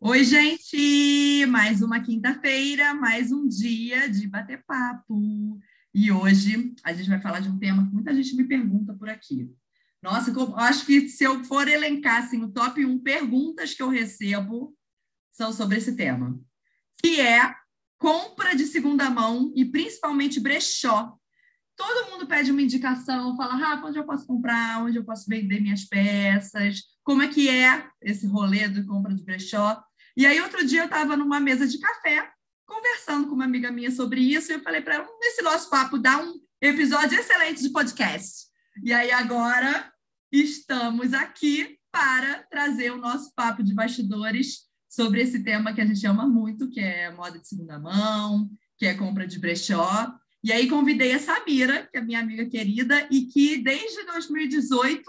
Oi, gente! Mais uma quinta-feira, mais um dia de bater papo. E hoje a gente vai falar de um tema que muita gente me pergunta por aqui. Nossa, eu acho que se eu for elencar assim, o top 1 perguntas que eu recebo são sobre esse tema, que é compra de segunda mão e principalmente brechó. Todo mundo pede uma indicação, fala, Rafa, onde eu posso comprar, onde eu posso vender minhas peças, como é que é esse rolê de compra de brechó. E aí, outro dia, eu estava numa mesa de café, conversando com uma amiga minha sobre isso, e eu falei para ela, nesse nosso papo dá um episódio excelente de podcast. E aí, agora, estamos aqui para trazer o nosso papo de bastidores sobre esse tema que a gente ama muito, que é moda de segunda mão, que é compra de brechó. E aí convidei a Samira, que é minha amiga querida, e que desde 2018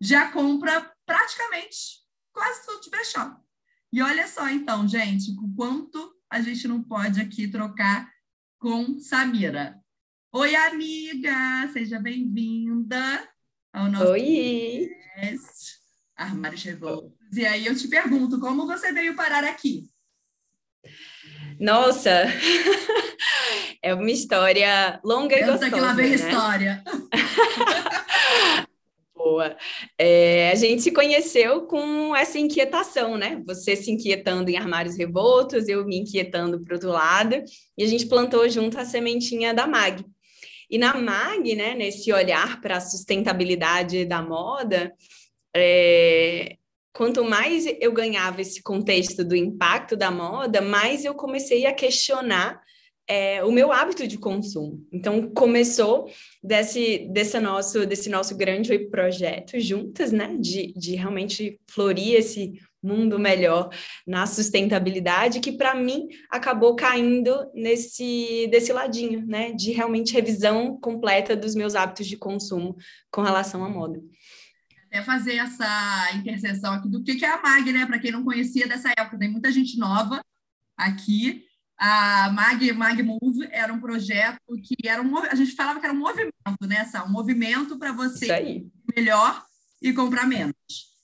já compra praticamente quase tudo de brechó. E olha só, então, gente, o quanto a gente não pode aqui trocar com Samira. Oi, amiga! Seja bem-vinda ao nosso Oi! podcast Armários Revoltos. E aí eu te pergunto, como você veio parar aqui? Nossa! é uma história longa e gostosa, que lá vem né? história. Boa. É, a gente se conheceu com essa inquietação, né? Você se inquietando em armários revoltos, eu me inquietando para outro lado, e a gente plantou junto a sementinha da MAG. E na MAG, né, nesse olhar para a sustentabilidade da moda, é, quanto mais eu ganhava esse contexto do impacto da moda, mais eu comecei a questionar é, o meu hábito de consumo. Então, começou desse, desse, nosso, desse nosso grande projeto juntas, né? De, de realmente florir esse mundo melhor na sustentabilidade, que para mim acabou caindo nesse desse ladinho, né? De realmente revisão completa dos meus hábitos de consumo com relação à moda. Até fazer essa interseção aqui do que é a MAG, né? Para quem não conhecia dessa época, tem muita gente nova aqui a Mag, Mag Move era um projeto que era um, a gente falava que era um movimento, né, Sá? Um movimento para você melhor e comprar menos.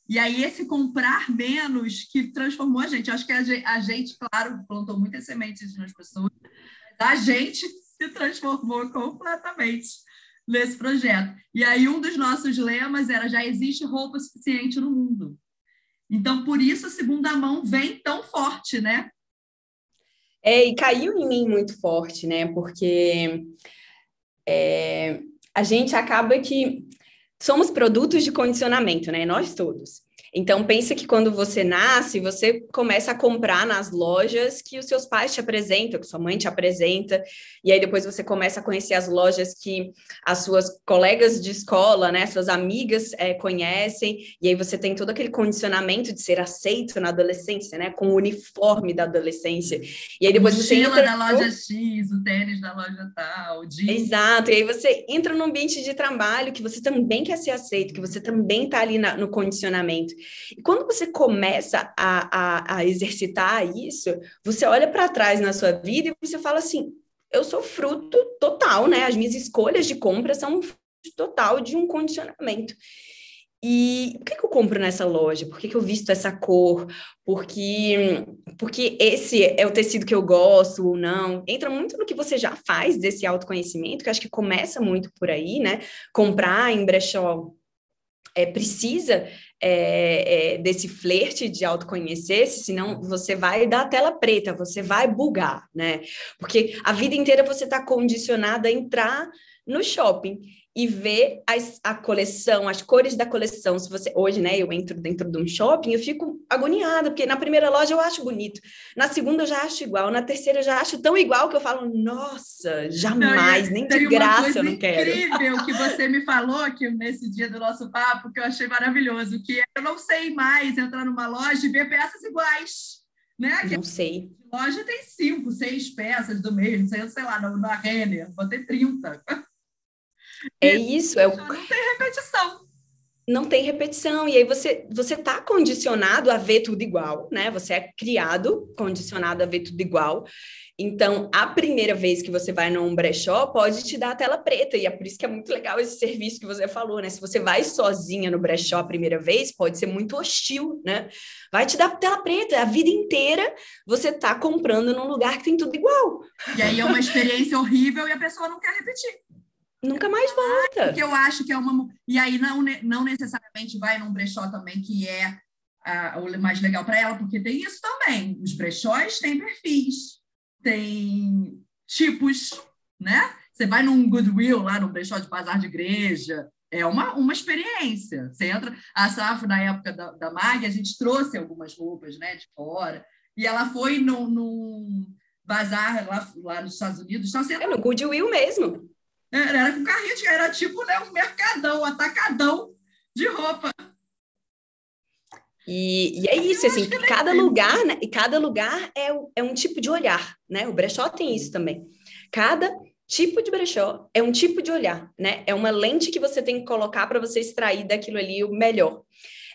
E aí, esse comprar menos que transformou a gente. Acho que a gente, a gente claro, plantou muitas sementes nas pessoas, a gente se transformou completamente nesse projeto. E aí, um dos nossos lemas era: já existe roupa suficiente no mundo. Então, por isso, a segunda mão vem tão forte, né? É, e caiu em mim muito forte, né? Porque é, a gente acaba que somos produtos de condicionamento, né? Nós todos. Então, pensa que quando você nasce, você começa a comprar nas lojas que os seus pais te apresentam, que sua mãe te apresenta, e aí depois você começa a conhecer as lojas que as suas colegas de escola, né, suas amigas é, conhecem, e aí você tem todo aquele condicionamento de ser aceito na adolescência, né, com o uniforme da adolescência. E aí depois você entra... da loja X, o tênis da loja tal, de... Exato, e aí você entra num ambiente de trabalho que você também quer ser aceito, que você também está ali na, no condicionamento. E quando você começa a, a, a exercitar isso, você olha para trás na sua vida e você fala assim: eu sou fruto total, né? As minhas escolhas de compra são total de um condicionamento. E por que, que eu compro nessa loja? Por que, que eu visto essa cor? Porque, porque esse é o tecido que eu gosto ou não. Entra muito no que você já faz desse autoconhecimento, que acho que começa muito por aí, né? Comprar em brechó é, precisa é, é, desse flerte de autoconhecer-se, senão você vai dar tela preta, você vai bugar, né? Porque a vida inteira você está condicionada a entrar no shopping e ver as, a coleção, as cores da coleção. Se você hoje, né, eu entro dentro de um shopping, eu fico agoniada, porque na primeira loja eu acho bonito, na segunda eu já acho igual, na terceira eu já acho tão igual que eu falo, nossa, jamais, não, nem de graça eu não quero. incrível que você me falou aqui nesse dia do nosso papo, que eu achei maravilhoso, que eu não sei mais entrar numa loja e ver peças iguais. Né? Não sei. loja tem cinco, seis peças do mesmo, sei, sei lá, na Renner, vou ter 30. É isso, é o... Não tem repetição. não tem repetição. E aí você você está condicionado a ver tudo igual, né? Você é criado condicionado a ver tudo igual. Então, a primeira vez que você vai num brechó, pode te dar a tela preta, e é por isso que é muito legal esse serviço que você falou, né? Se você vai sozinha no brechó a primeira vez, pode ser muito hostil, né? Vai te dar tela preta, a vida inteira você tá comprando num lugar que tem tudo igual. E aí é uma experiência horrível e a pessoa não quer repetir. Nunca mais volta. Porque eu acho que é uma. E aí não, não necessariamente vai num brechó também que é o mais legal para ela, porque tem isso também. Os brechós têm perfis tem tipos, né? Você vai num Goodwill, lá no brechó de bazar de igreja, é uma, uma experiência. Você entra, a Safo, na época da, da Mag, a gente trouxe algumas roupas né, de fora, e ela foi num, num bazar lá, lá nos Estados Unidos. Então, você é no Goodwill mesmo. Era, com carrinho, de, era tipo né, um mercadão, um atacadão de roupa. E, e é isso, assim, cada lugar, né? E cada lugar é, é um tipo de olhar, né? O brechó tem isso também. Cada tipo de brechó é um tipo de olhar, né? É uma lente que você tem que colocar para você extrair daquilo ali o melhor.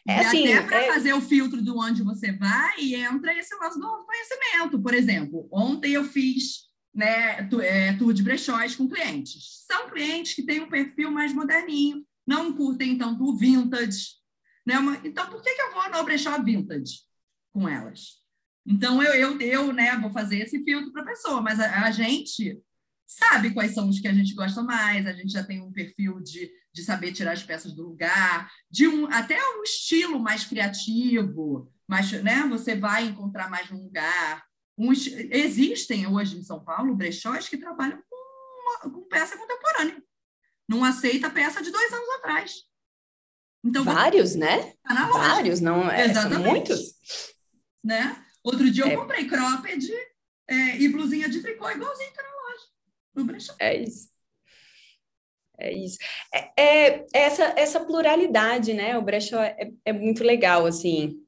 É e assim, até para é... fazer o filtro de onde você vai, entra esse lance do conhecimento. Por exemplo, ontem eu fiz né, é, tour de brechóis com clientes. São clientes que têm um perfil mais moderninho, não curtem tanto vintage, né? Uma, então, por que, que eu vou no brechó vintage com elas? Então, eu, eu, eu né, vou fazer esse filtro para a pessoa, mas a, a, gente sabe quais são os que a gente gosta mais, a gente já tem um perfil de, de saber tirar as peças do lugar, de um até um estilo mais criativo, mas né, você vai encontrar mais num lugar. Um, existem hoje em São Paulo brechós que trabalham com, uma, com peça contemporânea. Não aceita peça de dois anos atrás. Então, Vários, né? Tá Vários, não é? Exatamente. São muitos. Né? Outro dia eu é. comprei cropped é, e blusinha de tricô igualzinho que tá na loja. No brechó. É isso. É isso. É, é, essa, essa pluralidade, né? O brechó é, é muito legal, assim.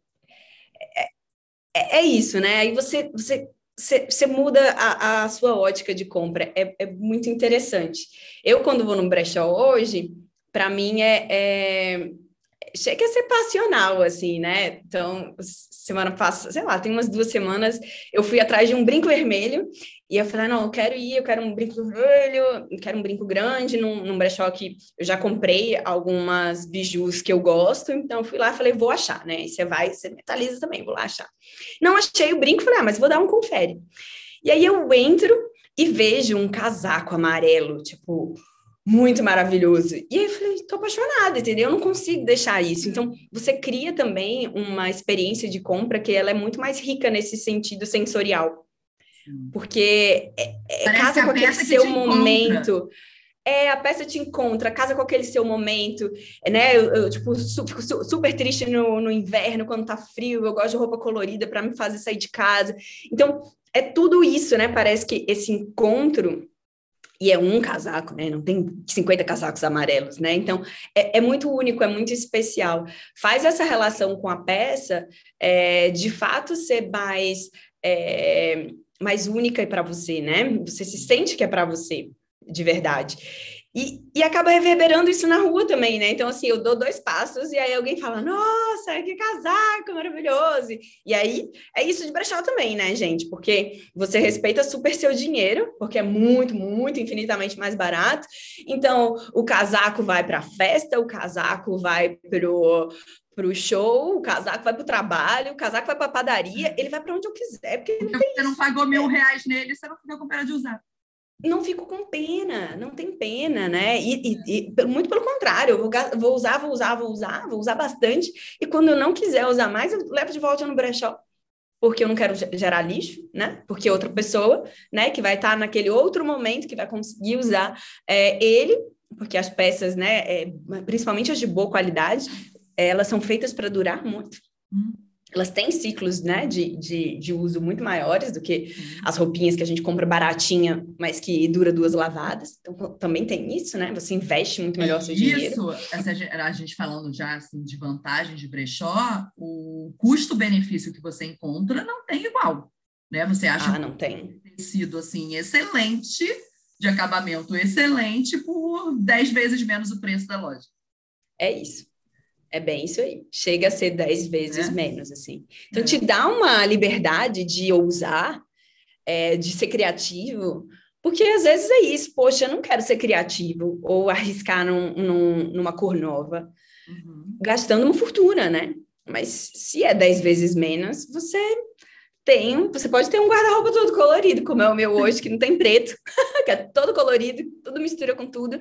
É, é, isso, né? Aí você, você, você, você muda a, a, sua ótica de compra. É, é muito interessante. Eu, quando vou no brechó hoje, para mim é, é chega a ser passional, assim, né? Então, semana passada, sei lá, tem umas duas semanas, eu fui atrás de um brinco vermelho e eu falei, não, eu quero ir, eu quero um brinco vermelho, eu quero um brinco grande, num, num brechó que eu já comprei algumas bijus que eu gosto, então eu fui lá e falei, vou achar, né? E você vai, você metaliza também, vou lá achar. Não achei o brinco, falei, ah, mas vou dar um confere. E aí eu entro e vejo um casaco amarelo, tipo, muito maravilhoso. E aí eu falei, tô apaixonada, entendeu? Eu não consigo deixar isso. Então, você cria também uma experiência de compra que ela é muito mais rica nesse sentido sensorial. Porque é, é casa com aquele seu momento. Encontra. É, a peça te encontra, casa com aquele seu momento, né? Eu, eu tipo, su, fico su, super triste no, no inverno, quando tá frio, eu gosto de roupa colorida para me fazer sair de casa. Então, é tudo isso, né? Parece que esse encontro e é um casaco, né? Não tem 50 casacos amarelos, né? Então é, é muito único, é muito especial. Faz essa relação com a peça é, de fato ser mais, é, mais única para você, né? Você se sente que é para você, de verdade. E, e acaba reverberando isso na rua também, né? Então, assim, eu dou dois passos e aí alguém fala, nossa, que casaco maravilhoso! E aí, é isso de brechó também, né, gente? Porque você respeita super seu dinheiro, porque é muito, muito, infinitamente mais barato. Então, o casaco vai para a festa, o casaco vai pro, pro show, o casaco vai pro trabalho, o casaco vai para padaria, ele vai para onde eu quiser, porque não você não pagou mil reais nele, você não fica com pena de usar não fico com pena, não tem pena, né? E, e, e muito pelo contrário, eu vou, vou, usar, vou usar, vou usar, vou usar bastante, e quando eu não quiser usar mais, eu levo de volta no brechó, porque eu não quero gerar lixo, né? Porque outra pessoa, né, que vai estar naquele outro momento que vai conseguir usar é, ele, porque as peças, né, é, principalmente as de boa qualidade, elas são feitas para durar muito. Hum elas têm ciclos né, de, de, de uso muito maiores do que uhum. as roupinhas que a gente compra baratinha, mas que dura duas lavadas. Então, também tem isso, né? Você investe muito melhor seu dinheiro. Isso, a gente falando já assim, de vantagens de brechó, o custo-benefício que você encontra não tem igual. Né? Você acha ah, não tem. tem sido assim, excelente, de acabamento excelente, por 10 vezes menos o preço da loja. É isso. É bem isso aí. Chega a ser dez vezes é. menos, assim. Então, é. te dá uma liberdade de ousar, é, de ser criativo, porque às vezes é isso. Poxa, eu não quero ser criativo ou arriscar num, num, numa cor nova, uhum. gastando uma fortuna, né? Mas se é dez vezes menos, você tem, você pode ter um guarda-roupa todo colorido, como é o meu hoje, que não tem preto, que é todo colorido, tudo mistura com tudo,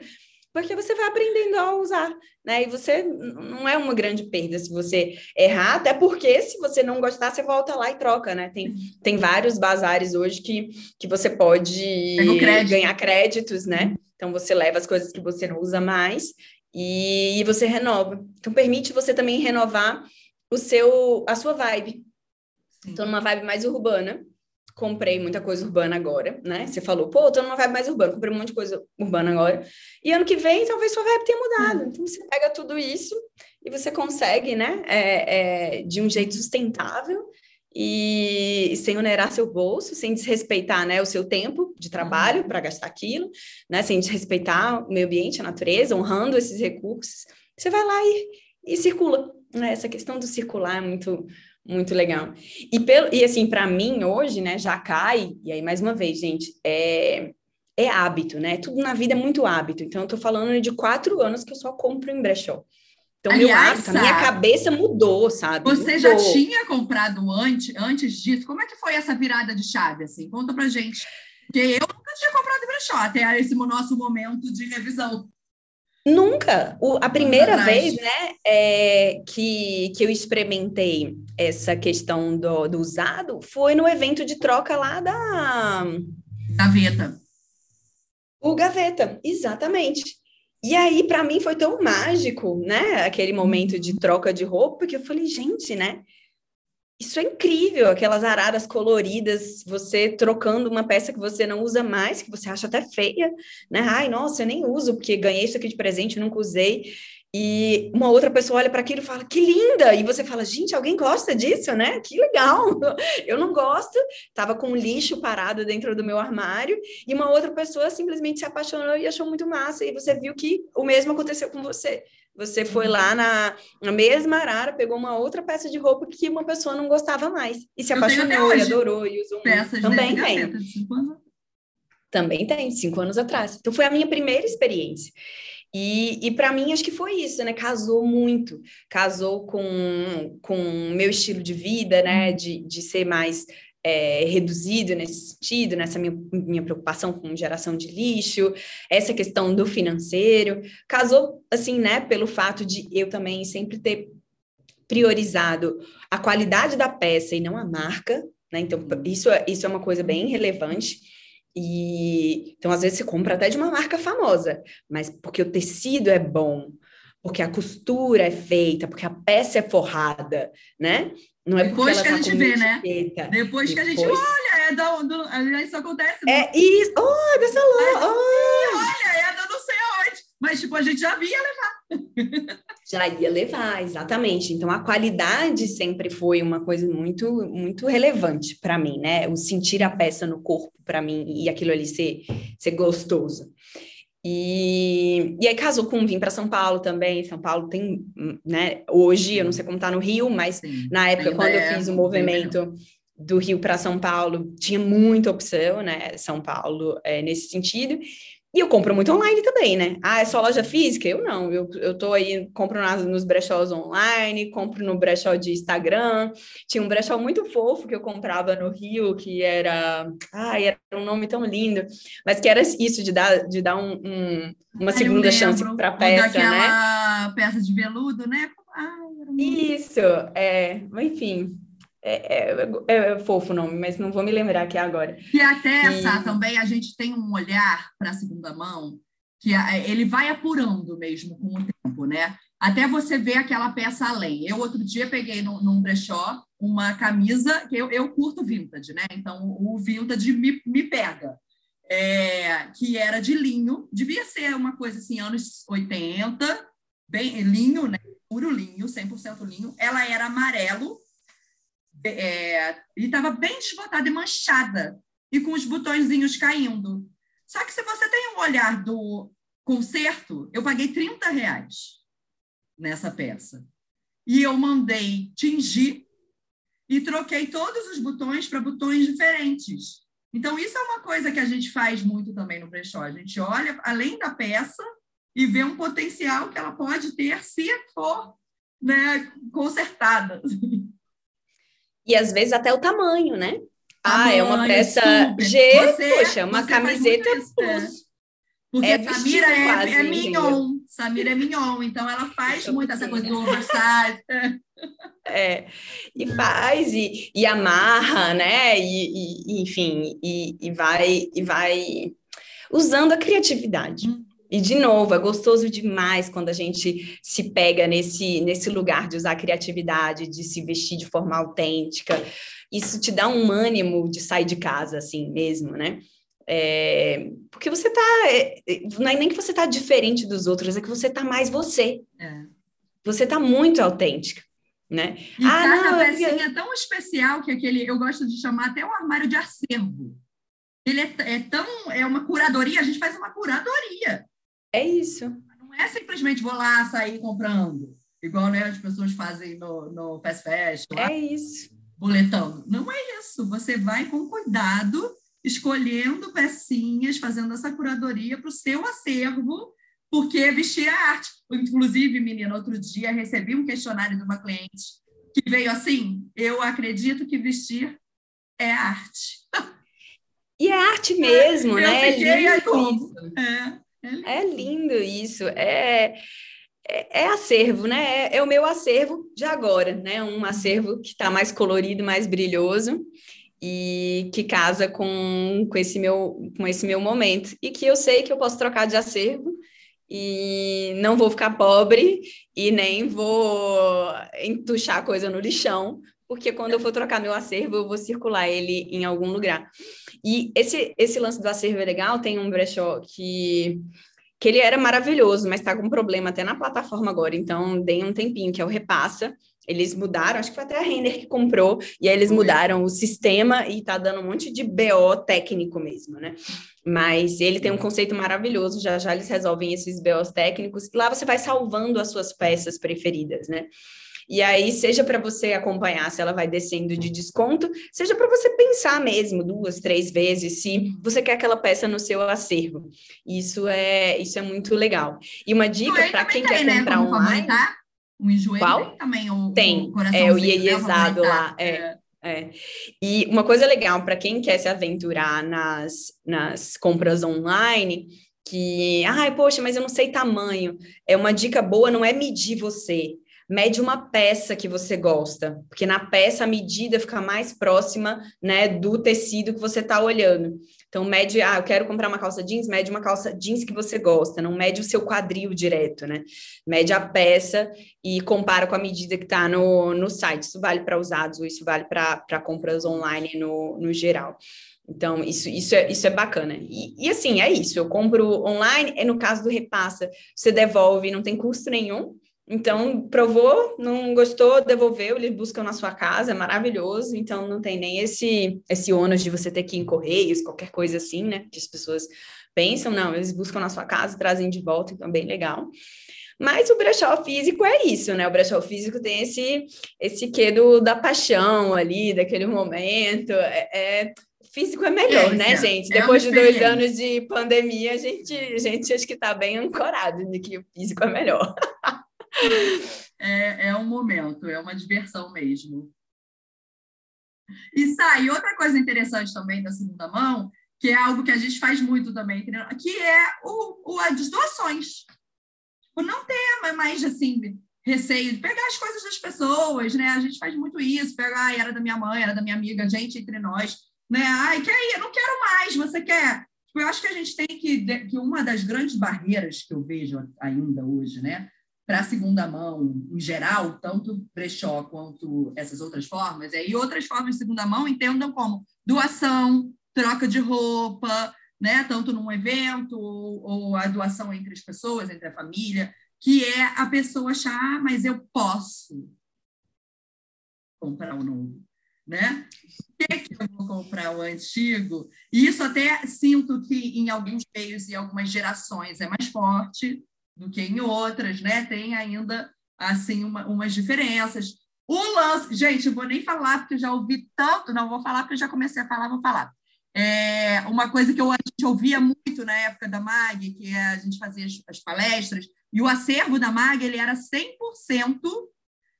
porque você vai aprendendo a usar, né? E você não é uma grande perda se você errar, até porque se você não gostar, você volta lá e troca, né? Tem, tem vários bazares hoje que, que você pode crédito. ganhar créditos, né? Então você leva as coisas que você não usa mais e, e você renova. Então permite você também renovar o seu a sua vibe. Estou numa vibe mais urbana. Comprei muita coisa urbana agora, né? Você falou, pô, tô numa vibe mais urbana, comprei um monte de coisa urbana agora. E ano que vem, talvez sua vibe tenha mudado. Hum. Então, você pega tudo isso e você consegue, né? É, é, de um jeito sustentável e sem onerar seu bolso, sem desrespeitar né, o seu tempo de trabalho para gastar aquilo, né, sem desrespeitar o meio ambiente, a natureza, honrando esses recursos, você vai lá e, e circula. Né? Essa questão do circular é muito, muito legal. E, pelo, e assim, para mim, hoje, né, já cai, e aí, mais uma vez, gente, é, é hábito, né? Tudo na vida é muito hábito. Então, eu tô falando de quatro anos que eu só compro em brechó. Então, Aliás, meu hábito, a minha cabeça mudou, sabe? Você mudou. já tinha comprado antes, antes disso? Como é que foi essa virada de chave, assim? Conta pra gente. Porque eu nunca tinha comprado em brechó, até esse nosso momento de revisão. Nunca. O, a primeira vez, né, é, que, que eu experimentei essa questão do, do usado foi no evento de troca lá da... Gaveta. O Gaveta, exatamente. E aí, para mim, foi tão mágico, né, aquele momento de troca de roupa, que eu falei, gente, né, isso é incrível, aquelas araras coloridas, você trocando uma peça que você não usa mais, que você acha até feia, né? Ai, nossa, eu nem uso, porque ganhei isso aqui de presente, nunca usei. E uma outra pessoa olha para aquilo e fala, que linda! E você fala, gente, alguém gosta disso, né? Que legal! Eu não gosto, estava com um lixo parado dentro do meu armário, e uma outra pessoa simplesmente se apaixonou e achou muito massa, e você viu que o mesmo aconteceu com você. Você foi lá na, na mesma arara, pegou uma outra peça de roupa que uma pessoa não gostava mais. E se apaixonou e adorou e usou Peças Também tem. Também tem, cinco anos atrás. Então foi a minha primeira experiência. E, e para mim, acho que foi isso, né? Casou muito. Casou com o meu estilo de vida, né? Uhum. De, de ser mais é, reduzido nesse sentido, nessa minha, minha preocupação com geração de lixo, essa questão do financeiro, casou, assim, né, pelo fato de eu também sempre ter priorizado a qualidade da peça e não a marca, né, então isso, é, isso é uma coisa bem relevante, e então às vezes você compra até de uma marca famosa, mas porque o tecido é bom, porque a costura é feita, porque a peça é forrada, né? Não é Depois que a tá gente vê, né? Depois, Depois, que a gente olha, é da, do, isso acontece. É isso. Oh, dessa loja. Oh. Olha, é da não sei aonde. Mas, tipo, a gente já via levar. já ia levar, exatamente. Então, a qualidade sempre foi uma coisa muito, muito relevante para mim, né? O sentir a peça no corpo para mim e aquilo ali ser, ser gostoso. E, e aí casou com vim para São Paulo também. São Paulo tem, né? Hoje, eu não sei como tá no Rio, mas Sim, na época, quando é, eu fiz o movimento do Rio para São Paulo, tinha muita opção, né? São Paulo é, nesse sentido. E eu compro muito online também, né? Ah, é só loja física? Eu não. Eu, eu tô aí, compro nas, nos brechós online, compro no brechó de Instagram. Tinha um brechó muito fofo que eu comprava no Rio, que era. Ai, era um nome tão lindo. Mas que era isso, de dar, de dar um, um uma segunda chance para a peça, né? peça de veludo, né? Ai, isso, é. Enfim, é, é, é, é, fofo o nome, mas não vou me lembrar aqui agora. E até essa e... também a gente tem um olhar para a segunda mão que ele vai apurando mesmo com o tempo, né? Até você ver aquela peça além. Eu outro dia peguei no, num brechó uma camisa que eu, eu curto vintage, né? Então o vintage me, me pega. É, que era de linho, devia ser uma coisa assim, anos 80, bem linho, né? Puro linho, 100% linho. Ela era amarelo é, e estava bem desbotada e manchada, e com os botõezinhos caindo. Só que se você tem um olhar do conserto, eu paguei 30 reais nessa peça. e eu mandei tingir e troquei todos os botões para botões diferentes. Então, isso é uma coisa que a gente faz muito também no brechó. A gente olha além da peça e vê um potencial que ela pode ter se for né, consertada. E às vezes até o tamanho, né? Ah, é uma peça. G, você, poxa, uma camiseta isso, plus. É. Porque é Samira é, quase, é mignon. Samira é mignon, então ela faz muito essa coisa do oversize. É, e faz, e, e amarra, né? E, e enfim, e, e, vai, e vai usando a criatividade. Hum. E, de novo, é gostoso demais quando a gente se pega nesse, nesse lugar de usar a criatividade, de se vestir de forma autêntica. Isso te dá um ânimo de sair de casa, assim mesmo, né? É, porque você tá. É, não é nem que você tá diferente dos outros, é que você tá mais você. É. Você tá muito autêntica. Né? E ah, cada não, pecinha é tão especial que aquele eu gosto de chamar até um armário de acervo. Ele é, é, tão é uma curadoria, a gente faz uma curadoria. É isso. Não é simplesmente vou lá sair comprando, igual né, as pessoas fazem no, no fast fashion. É isso. Boletando. Não é isso. Você vai com cuidado, escolhendo pecinhas, fazendo essa curadoria para o seu acervo, porque vestir é arte. Inclusive, menina, outro dia recebi um questionário de uma cliente que veio assim: eu acredito que vestir é arte. E é arte mesmo, eu né? Fiquei é lindo. É. É lindo, é lindo isso. É, é, é, acervo, né? É, é, o meu acervo de agora, né? Um acervo que está mais colorido, mais brilhoso e que casa com, com, esse meu, com esse meu momento. E que eu sei que eu posso trocar de acervo e não vou ficar pobre e nem vou entuchar coisa no lixão, porque quando eu for trocar meu acervo, eu vou circular ele em algum lugar. E esse, esse lance do acervo é legal, tem um brechó que, que ele era maravilhoso, mas está com problema até na plataforma agora, então dei um tempinho, que é o Repassa. Eles mudaram, acho que foi até a Render que comprou, e aí eles mudaram o sistema e tá dando um monte de BO técnico mesmo, né? Mas ele tem um conceito maravilhoso, já já eles resolvem esses BOs técnicos, e lá você vai salvando as suas peças preferidas, né? E aí, seja para você acompanhar se ela vai descendo de desconto, seja para você pensar mesmo duas, três vezes se você quer aquela peça no seu acervo. Isso é, isso é muito legal. E uma dica para quem tem, quer né? comprar Como online. Tá? Um enjoei Qual? também, o, tem, o é o iezado lá. É. é. É. E uma coisa legal para quem quer se aventurar nas, nas compras online, que, ai, poxa, mas eu não sei tamanho. É uma dica boa, não é medir você, mede uma peça que você gosta, porque na peça a medida fica mais próxima, né, do tecido que você está olhando. Então, mede, ah, eu quero comprar uma calça jeans, mede uma calça jeans que você gosta, não mede o seu quadril direto, né? Mede a peça e compara com a medida que está no, no site. Isso vale para usados, isso vale para compras online no, no geral. Então, isso, isso, é, isso é bacana. E, e, assim, é isso. Eu compro online, é no caso do repassa, você devolve, não tem custo nenhum. Então, provou, não gostou, devolveu, eles buscam na sua casa, é maravilhoso. Então, não tem nem esse, esse ônus de você ter que ir em correios, qualquer coisa assim, né? Que as pessoas pensam, não, eles buscam na sua casa, trazem de volta, então, bem legal. Mas o brechó físico é isso, né? O brechó físico tem esse, esse quê do, da paixão ali, daquele momento. É, é físico é melhor, é, né, gente? É Depois de dois anos de pandemia, a gente, a gente acho que está bem ancorado de que o físico é melhor. é, é um momento, é uma diversão mesmo. E sai, outra coisa interessante também da segunda mão, que é algo que a gente faz muito também, que é o, o, as doações. Tipo, não ter mais, assim, receio de pegar as coisas das pessoas, né? A gente faz muito isso, pegar, era da minha mãe, era da minha amiga, gente entre nós, né? Ai, quer ir? Eu não quero mais, você quer? Tipo, eu acho que a gente tem que, que uma das grandes barreiras que eu vejo ainda hoje, né? Para a segunda mão, em geral, tanto brechó quanto essas outras formas, e outras formas de segunda mão entendam como doação, troca de roupa, né, tanto num evento ou, ou, a doação entre as pessoas, entre a família, que é a pessoa achar, ah, mas eu posso comprar o novo, né? Por que eu vou comprar o antigo? E isso até sinto que em alguns meios e algumas gerações é mais forte, do que em outras, né? Tem ainda assim, uma, umas diferenças. O lance, gente, eu vou nem falar porque eu já ouvi tanto, não vou falar porque eu já comecei a falar, vou falar. É, uma coisa que eu, a gente ouvia muito na época da MAG, que é, a gente fazia as, as palestras, e o acervo da MAG ele era 100%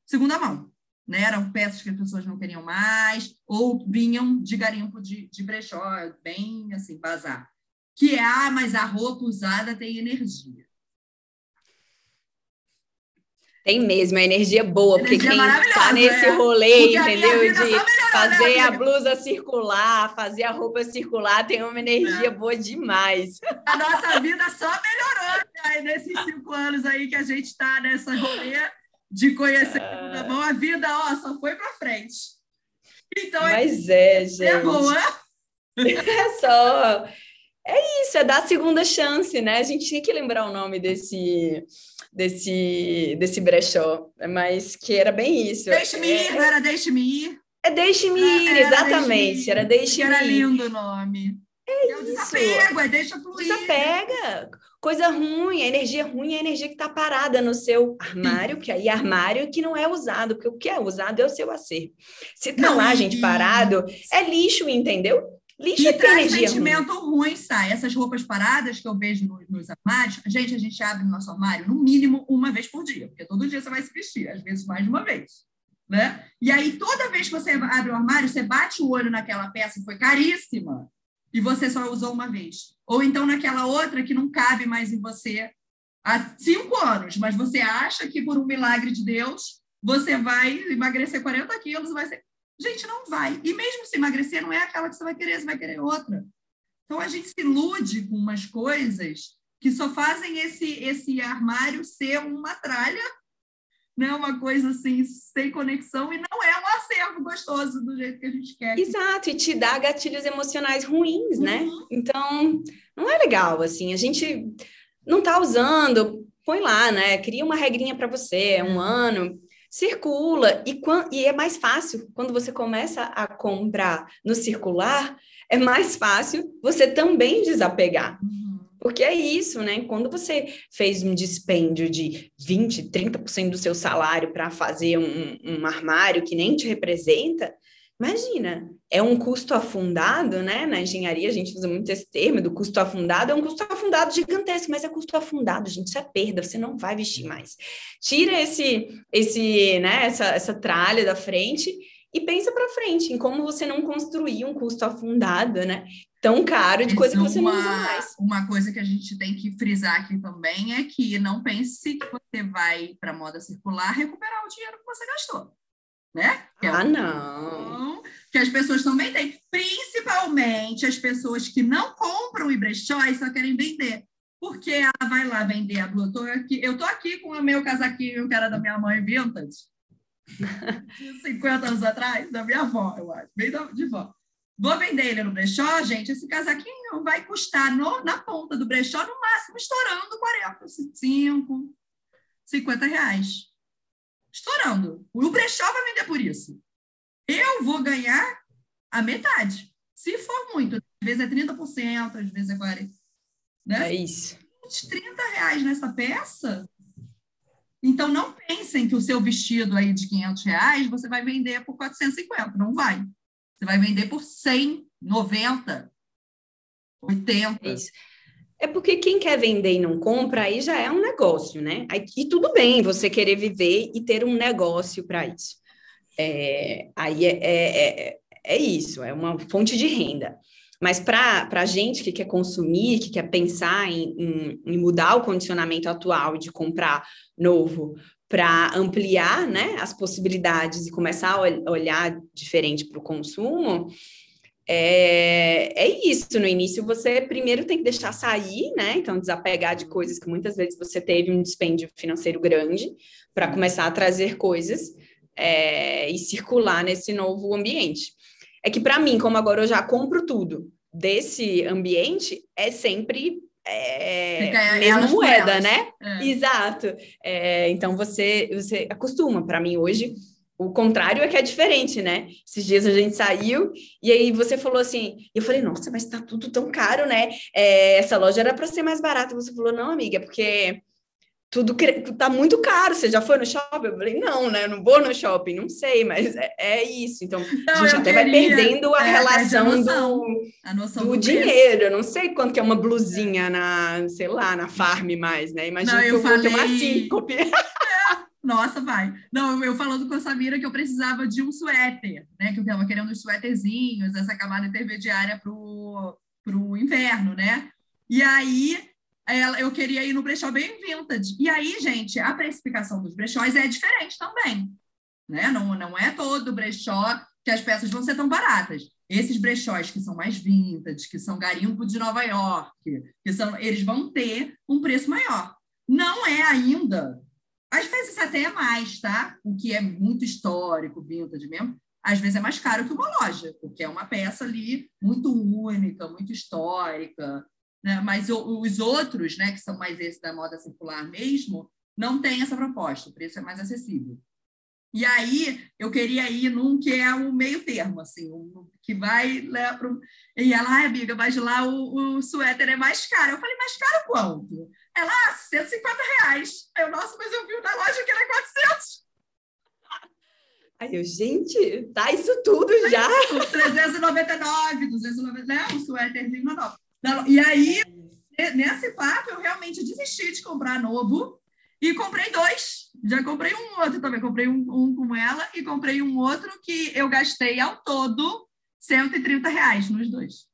segunda mão. Né? Eram peças que as pessoas não queriam mais, ou vinham de garimpo de, de brechó, bem assim, bazar. Que é, ah, mas a roupa usada tem energia. Tem mesmo, a energia boa, porque quem tá nesse é. rolê, entendeu? De né, fazer a blusa circular, fazer a roupa circular, tem uma energia é. boa demais. A nossa vida só melhorou né? nesses cinco anos aí que a gente está nessa rolê de conhecer ah. mão, a vida ó, só foi para frente. Então, Mas é, é gente. É boa. É só. É isso, é dar a segunda chance, né? A gente tinha que lembrar o nome desse desse, desse brechó, mas que era bem isso. Deixe-me ir, não era Deixe-me ir? É Deixe-me ir, era, exatamente, era Deixe-me ir. Era lindo o nome. É, é o desapego, é deixa fluir. Desapega. Coisa ruim, a energia ruim é a energia que está parada no seu armário, que aí é armário que não é usado, porque o que é usado é o seu acervo. Se tá não, lá, gente, parado, é lixo, entendeu? Lixo e traz sentimento ruim. ruim, sai. Essas roupas paradas que eu vejo nos, nos armários, gente, a gente abre o nosso armário no mínimo uma vez por dia, porque todo dia você vai se vestir, às vezes mais de uma vez. Né? E aí, toda vez que você abre o armário, você bate o olho naquela peça que foi caríssima e você só usou uma vez. Ou então naquela outra que não cabe mais em você há cinco anos, mas você acha que por um milagre de Deus você vai emagrecer 40 quilos, vai ser Gente, não vai. E mesmo se emagrecer, não é aquela que você vai querer, você vai querer outra. Então a gente se ilude com umas coisas que só fazem esse, esse armário ser uma tralha, né? uma coisa assim, sem conexão, e não é um acervo gostoso do jeito que a gente quer. Exato, e te dá gatilhos emocionais ruins, né? uhum. né? Então, não é legal, assim, a gente não tá usando, põe lá, né? Cria uma regrinha para você, um ano, circula. E, e é mais fácil, quando você começa a comprar no circular, é mais fácil você também desapegar. Uhum. Porque é isso, né? Quando você fez um dispêndio de 20, 30% do seu salário para fazer um, um armário que nem te representa, Imagina, é um custo afundado, né? Na engenharia a gente usa muito esse termo do custo afundado, é um custo afundado gigantesco, mas é custo afundado, gente, isso é perda, você não vai vestir mais. Tira esse, esse, né, essa, essa tralha da frente e pensa para frente em como você não construir um custo afundado, né? Tão caro de coisa que você uma, não usa mais. Uma coisa que a gente tem que frisar aqui também é que não pense que você vai para moda circular recuperar o dinheiro que você gastou né? É ah, não! Que as pessoas também têm, principalmente as pessoas que não compram e brechó e só querem vender. Porque ela vai lá vender a blusa. Eu tô aqui, eu tô aqui com o meu casaquinho que era da minha mãe vintage, de 50 anos atrás, da minha avó, eu acho, bem de vó. Vou vender ele no brechó, gente. Esse casaquinho vai custar no, na ponta do brechó, no máximo, estourando 45, 50 reais estourando. O brechó vai vender por isso. Eu vou ganhar a metade. Se for muito, às vezes é 30%, às vezes é 40%. Né? É isso. 30 reais nessa peça. Então, não pensem que o seu vestido aí de 500 reais você vai vender por 450. Não vai. Você vai vender por 100, 90, 80. É isso. É porque quem quer vender e não compra, aí já é um negócio, né? E tudo bem você querer viver e ter um negócio para isso. É, aí é, é, é, é, isso, é uma fonte de renda. Mas para a gente que quer consumir, que quer pensar em, em, em mudar o condicionamento atual de comprar novo para ampliar né, as possibilidades e começar a olhar diferente para o consumo, é, é isso, no início você primeiro tem que deixar sair, né? Então, desapegar de coisas que muitas vezes você teve um dispêndio financeiro grande para começar a trazer coisas é, e circular nesse novo ambiente. É que para mim, como agora eu já compro tudo desse ambiente, é sempre é, mesma moeda, né? É. Exato. É, então você, você acostuma. Para mim hoje o contrário é que é diferente, né? Esses dias a gente saiu e aí você falou assim, eu falei, nossa, mas tá tudo tão caro, né? É, essa loja era para ser mais barata. Você falou, não, amiga, porque tudo tá muito caro. Você já foi no shopping? Eu falei, não, né? Eu não vou no shopping, não sei, mas é, é isso. Então, não, a gente até queria, vai perdendo a é, relação a noção, do, a noção do, do dinheiro. Eu não sei quanto que é uma blusinha na, sei lá, na farm mais, né? Imagina que eu, eu falei... vou ter uma síncope. Nossa, vai. Não, eu falando com a Samira que eu precisava de um suéter, né? Que eu estava querendo os suéterzinhos, essa camada intermediária pro, pro inverno, né? E aí ela, eu queria ir no brechó bem vintage. E aí, gente, a precificação dos brechós é diferente também. Né? Não, não é todo brechó que as peças vão ser tão baratas. Esses brechós que são mais vintage, que são garimpo de Nova York, que são, eles vão ter um preço maior. Não é ainda às vezes até é mais, tá? O que é muito histórico, vintage mesmo, às vezes é mais caro que uma loja, porque é uma peça ali muito única, muito histórica. Né? Mas os outros, né, que são mais esse da moda circular mesmo, não tem essa proposta, o preço é mais acessível. E aí eu queria ir num que é o um meio termo, assim, um, que vai né, pro... E ela, ai, amiga, mas lá o, o suéter é mais caro. Eu falei, mais caro quanto? Ela, ah, 150 reais. Eu, nossa, mas eu vi na loja que era 400. Aí eu, gente, tá isso tudo já? 399, 299, né? O suéterzinho novo. E aí, nesse papo, eu realmente desisti de comprar novo e comprei dois. Já comprei um outro também. Comprei um, um com ela e comprei um outro que eu gastei ao todo 130 reais nos dois.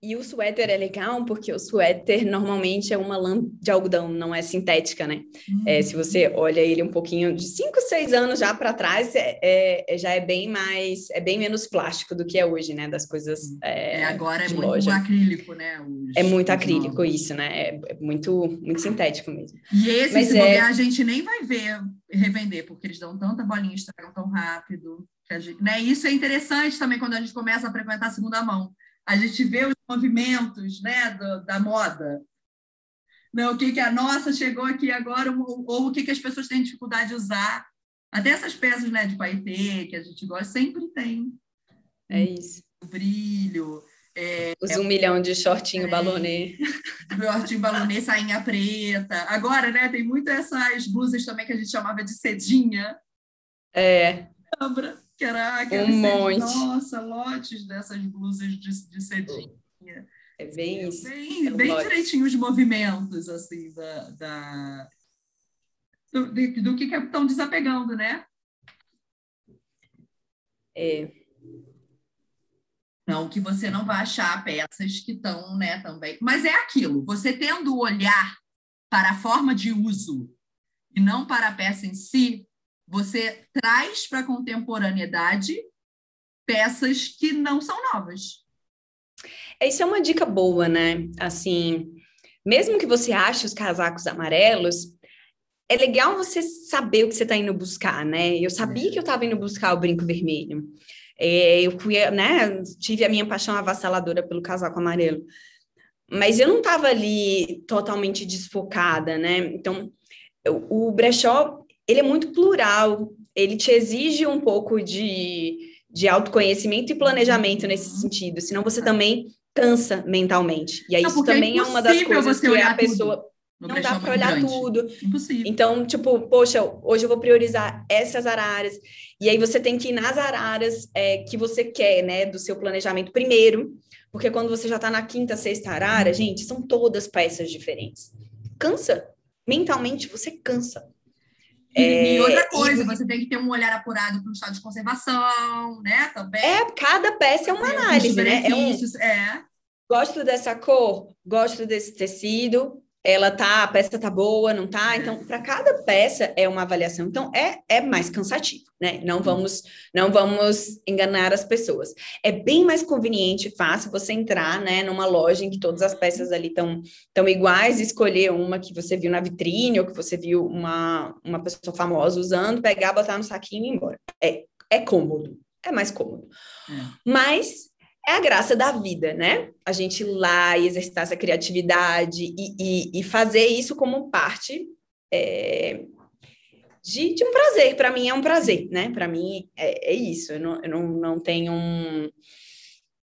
E o suéter é legal porque o suéter normalmente é uma lã de algodão, não é sintética, né? Uhum. É, se você olha ele um pouquinho de 5, 6 anos já para trás, é, é, já é bem mais, é bem menos plástico do que é hoje, né? Das coisas. É, é agora é muito loja. acrílico, né? Os, é muito acrílico novos. isso, né? É, é, muito, muito sintético mesmo. E esse, Mas se é... a gente nem vai ver revender, porque eles dão tanta bolinha, estragam tão rápido. Gente, né? Isso é interessante também quando a gente começa a frequentar a segunda mão a gente vê os movimentos né, do, da moda. Né, o que, que a nossa chegou aqui agora, ou, ou, o que, que as pessoas têm dificuldade de usar. Até essas peças né, de paetê que a gente gosta, sempre tem. É isso. O brilho. É, Os um é, milhão de shortinho é, balonê. Shortinho balonê, sainha preta. Agora, né, tem muitas essas blusas também que a gente chamava de cedinha. É. Lembra? Que era aquele um monte. Nossa, lotes dessas blusas de, de cedinha. É bem é isso. Bem, é bem direitinho os movimentos, assim, da, da do, do que estão desapegando, né? É. Não que você não vai achar peças que estão, né, também. Mas é aquilo, você tendo o olhar para a forma de uso e não para a peça em si, você traz para a contemporaneidade peças que não são novas. Isso é uma dica boa, né? Assim, mesmo que você ache os casacos amarelos, é legal você saber o que você está indo buscar, né? Eu sabia é. que eu estava indo buscar o brinco vermelho. É, eu fui, né? Tive a minha paixão avassaladora pelo casaco amarelo. Mas eu não estava ali totalmente desfocada, né? Então, o brechó ele é muito plural, ele te exige um pouco de, de autoconhecimento e planejamento nesse uhum. sentido, senão você também cansa mentalmente. E aí isso é também é, é, uma das coisas que a pessoa não dá para olhar grande. tudo. Impossível. Então, tipo, poxa, hoje eu vou priorizar essas araras. E aí você tem que ir nas araras é, que você quer, né, do seu planejamento primeiro, porque quando você já está na quinta, sexta arara, gente, são todas peças diferentes. Cansa. Mentalmente você cansa. E, é, e outra coisa, e... você tem que ter um olhar apurado para o estado de conservação, né? Também. É, cada peça é uma análise, né? É, um... é. Gosto dessa cor, gosto desse tecido, ela tá, a peça tá boa, não tá? Então, para cada peça é uma avaliação. Então, é, é mais cansativo, né? Não vamos, não vamos enganar as pessoas. É bem mais conveniente, fácil você entrar, né, numa loja em que todas as peças ali estão tão iguais, escolher uma que você viu na vitrine ou que você viu uma, uma pessoa famosa usando, pegar, botar no saquinho e ir embora. É, é cômodo, é mais cômodo. É. Mas é a graça da vida, né? A gente ir lá e exercitar essa criatividade e, e, e fazer isso como parte é, de, de, um prazer. Para mim é um prazer, né? Para mim é, é, isso. Eu não, eu não, não tenho um.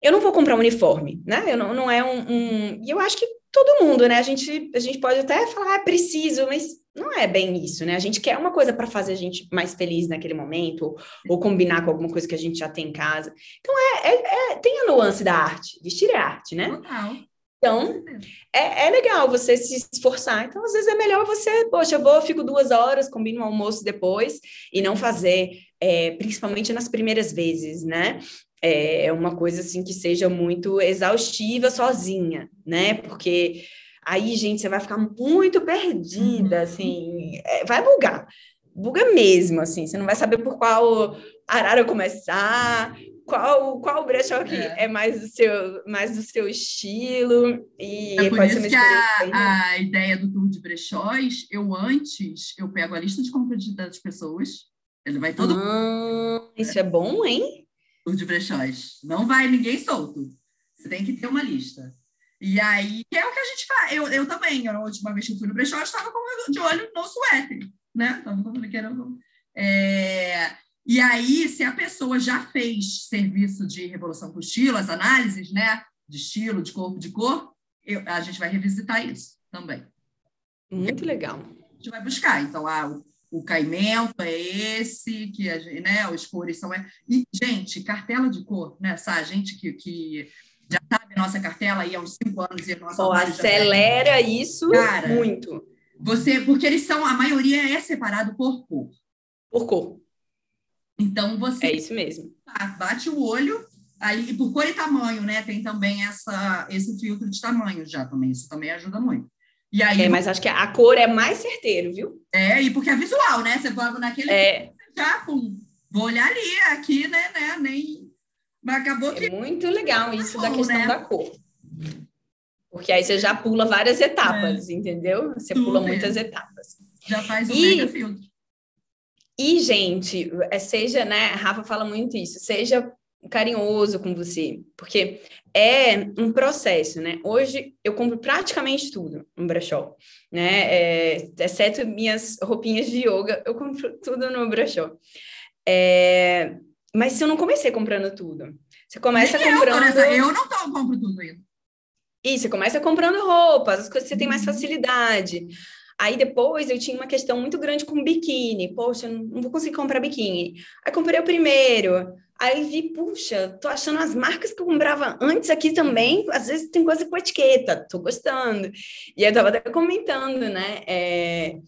Eu não vou comprar um uniforme, né? Eu não, não é um, um. E eu acho que todo mundo, né? A gente, a gente pode até falar, ah, preciso, mas não é bem isso, né? A gente quer uma coisa para fazer a gente mais feliz naquele momento, ou, ou, combinar com alguma coisa que a gente já tem em casa. Então, é, é, é tem a nuance da arte. Vestir é arte, né? Total. Então, é, é legal você se esforçar. Então, às vezes é melhor você, poxa, eu vou, fico duas horas, combino um almoço depois, e não fazer, é, principalmente nas primeiras vezes, né? É uma coisa assim que seja muito exaustiva sozinha, né? Porque Aí, gente, você vai ficar muito perdida, uhum. assim, é, vai bugar. Buga mesmo, assim, você não vai saber por qual arara começar, qual qual brechó que é. é, mais do seu mais do seu estilo e é por isso que a, a ideia do tour de brechós eu antes eu pego a lista de compra de, das pessoas ele vai todo ah, isso é bom hein tour de brechós não vai ninguém solto você tem que ter uma lista e aí, que é o que a gente faz. Eu, eu também, a última vez que eu fui no brechó, eu estava de olho no suéter, né? Estava que era. É... E aí, se a pessoa já fez serviço de revolução com estilo, as análises, né? De estilo, de corpo, de cor, eu, a gente vai revisitar isso também. Muito legal. A gente vai buscar. Então, ah, o, o caimento é esse, que a, né, as cores são. E, gente, cartela de cor, né? Essa gente que, que já sabe a nossa cartela aí há uns cinco anos e a nossa oh, acelera isso Cara, muito. Você, porque eles são, a maioria é separado por cor. Por cor. Então você É isso mesmo. Bate o olho ali por cor e tamanho, né? Tem também essa esse filtro de tamanho já também, isso também ajuda muito. E aí, é, mas acho que a cor é mais certeiro, viu? É, e porque é visual, né? Você vai naquele é. já, pum, vou olhar ali, aqui, né, né, nem mas acabou que. É muito legal isso da questão né? da cor. Porque aí você já pula várias etapas, é. entendeu? Você Tudo pula muitas etapas. Já faz o e, mega filtro. E, gente, é, seja, né? A Rafa fala muito isso, seja carinhoso com você, porque é um processo, né? Hoje eu compro praticamente tudo no brechó, né? É, exceto minhas roupinhas de yoga, eu compro tudo no brechó. É, mas se eu não comecei comprando tudo. Você começa Nem comprando. Eu, eu não compro tudo. Isso, você começa comprando roupas, as coisas que você tem mais facilidade. Aí depois eu tinha uma questão muito grande com biquíni. Poxa, não vou conseguir comprar biquíni. Aí comprei o primeiro. Aí vi, puxa, tô achando as marcas que eu comprava antes aqui também, às vezes tem coisa com etiqueta, tô gostando. E eu tava até comentando, né? É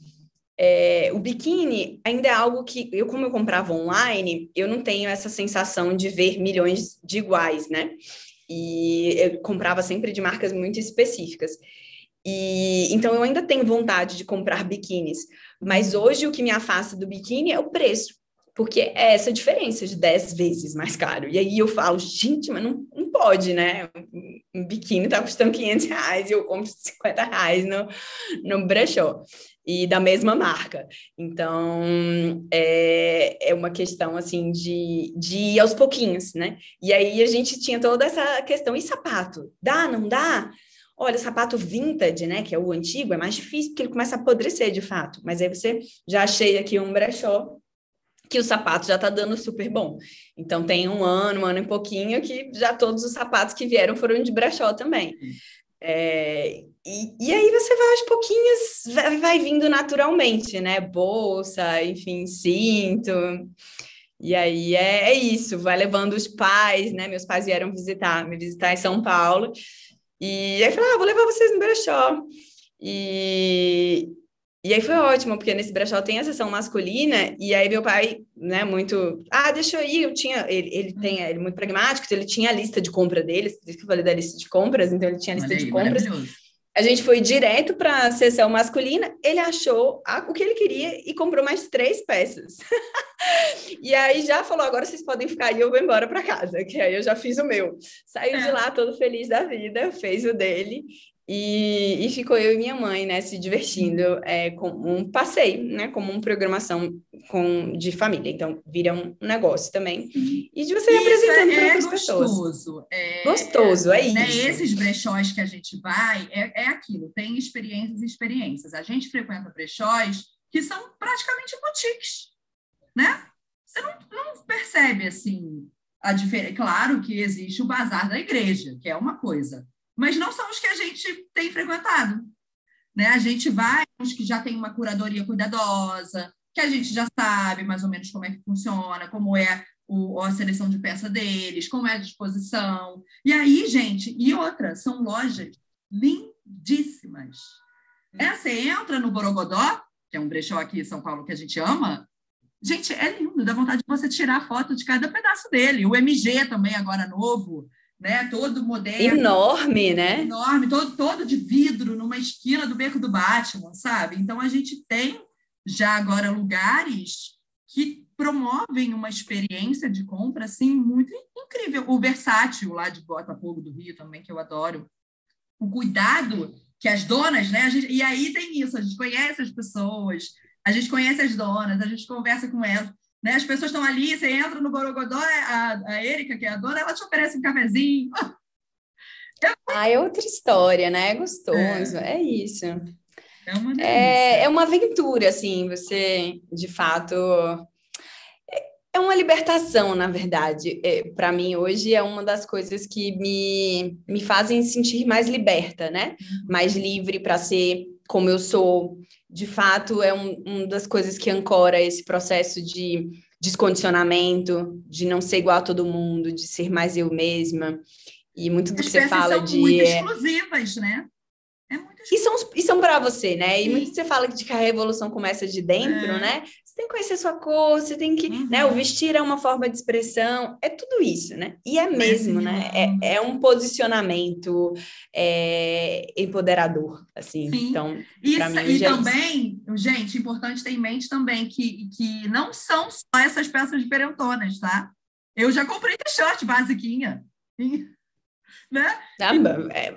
é, o biquíni ainda é algo que eu, como eu comprava online, eu não tenho essa sensação de ver milhões de iguais, né? E eu comprava sempre de marcas muito específicas. E então eu ainda tenho vontade de comprar biquínis, mas hoje o que me afasta do biquíni é o preço, porque é essa diferença de 10 vezes mais caro. E aí eu falo, gente, mas não, não pode, né? Um biquíni tá custando 500 reais e eu compro 50 reais no, no brechó e da mesma marca. Então, é, é uma questão, assim, de, de ir aos pouquinhos, né? E aí a gente tinha toda essa questão, e sapato? Dá, não dá? Olha, sapato vintage, né, que é o antigo, é mais difícil, porque ele começa a apodrecer, de fato. Mas aí você já achei aqui um brechó que o sapato já está dando super bom. Então, tem um ano, um ano e pouquinho, que já todos os sapatos que vieram foram de brechó também. É, e, e aí você vai aos pouquinhos, vai, vai vindo naturalmente, né? Bolsa, enfim, cinto. E aí é, é, isso, vai levando os pais, né? Meus pais vieram visitar, me visitar em São Paulo. E aí falei, ah, vou levar vocês no brechó. E, e aí foi ótimo, porque nesse brechó tem a sessão masculina, e aí meu pai, né, muito, ah, deixa eu ir, eu tinha, ele, ele tem, ele é muito pragmático, então ele tinha a lista de compra dele, por isso que eu falei da lista de compras, então ele tinha a lista de compras, a gente foi direto para a sessão masculina, ele achou a, o que ele queria e comprou mais três peças. e aí já falou: agora vocês podem ficar e eu vou embora para casa, que aí eu já fiz o meu. Saiu é. de lá todo feliz da vida, fez o dele e, e, ficou eu e minha mãe, né, se divertindo é, com um passeio, né, como uma programação com, de família. Então, vira um negócio também. E de você ir apresentando é, para outras gostoso, pessoas. É, gostoso, é, né, isso. Esses brechós que a gente vai, é, é aquilo, tem experiências e experiências. A gente frequenta brechós que são praticamente boutiques, né? Você não, não percebe, assim, a diferença. Claro que existe o bazar da igreja, que é uma coisa mas não são os que a gente tem frequentado. Né? A gente vai os que já tem uma curadoria cuidadosa, que a gente já sabe mais ou menos como é que funciona, como é o, a seleção de peça deles, como é a disposição. E aí, gente, e outra, são lojas lindíssimas. É, você entra no Borogodó, que é um brechó aqui em São Paulo que a gente ama, gente, é lindo, dá vontade de você tirar foto de cada pedaço dele. O MG também, agora novo, né? Todo moderno. Enorme, né? Enorme, todo, todo de vidro, numa esquina do Beco do Batman, sabe? Então, a gente tem já agora lugares que promovem uma experiência de compra assim muito incrível. O Versátil lá de Botafogo do Rio também que eu adoro. O cuidado que as donas, né? Gente, e aí tem isso, a gente conhece as pessoas, a gente conhece as donas, a gente conversa com elas. Né? As pessoas estão ali, você entra no Borogodó, a, a Erika, que é a dona, ela te oferece um cafezinho. Ah, é outra história, né? É gostoso, é, é isso. É uma, é, é uma aventura, assim, você, de fato, é uma libertação, na verdade. É, para mim, hoje, é uma das coisas que me, me fazem sentir mais liberta, né? Uhum. Mais livre para ser como eu sou. De fato, é um, uma das coisas que ancora esse processo de descondicionamento, de não ser igual a todo mundo, de ser mais eu mesma. E muito do As que você fala são de. Muito exclusivas, né? É muito e são, e são para você, né? Sim. E muito que você fala de que a revolução começa de dentro, é. né? Você tem que conhecer sua cor, você tem que, uhum. né? O vestir é uma forma de expressão, é tudo isso, né? E é mesmo, né? É, é um posicionamento é, empoderador, assim. Sim. Então, isso, mim, e é também, isso. gente, importante ter em mente também que, que não são só essas peças diferentonas, tá? Eu já comprei t-shirt basiquinha, né? Ah, é,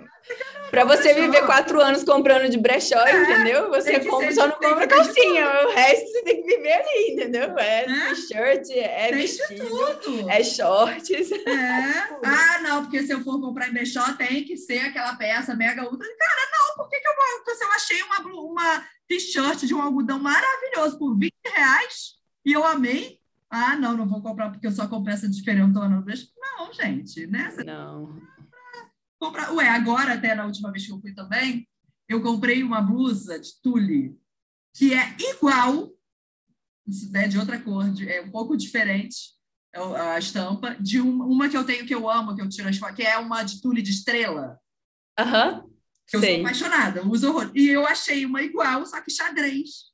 para você viver quatro anos comprando de brechó, é, entendeu? Você compra, só não compra calcinha, o resto você tem que viver ali, entendeu? É, é. t-shirt, é tem vestido, tudo. é shorts. É. ah, não, porque se eu for comprar em brechó, tem que ser aquela peça mega ultra. Cara, não, por que, que eu, se eu achei uma, uma t-shirt de um algodão maravilhoso por 20 reais e eu amei, ah, não, não vou comprar porque eu só comprei essa diferentona. Não, gente, né? Não comprar. Ué, agora, até na última vez que eu fui também, eu comprei uma blusa de tule que é igual, né, de outra cor, de, é um pouco diferente é a estampa, de uma, uma que eu tenho que eu amo, que eu tiro as fotos, que é uma de tule de estrela. Aham. Uhum. Eu Sei. sou apaixonada, eu uso horror. E eu achei uma igual, só que xadrez.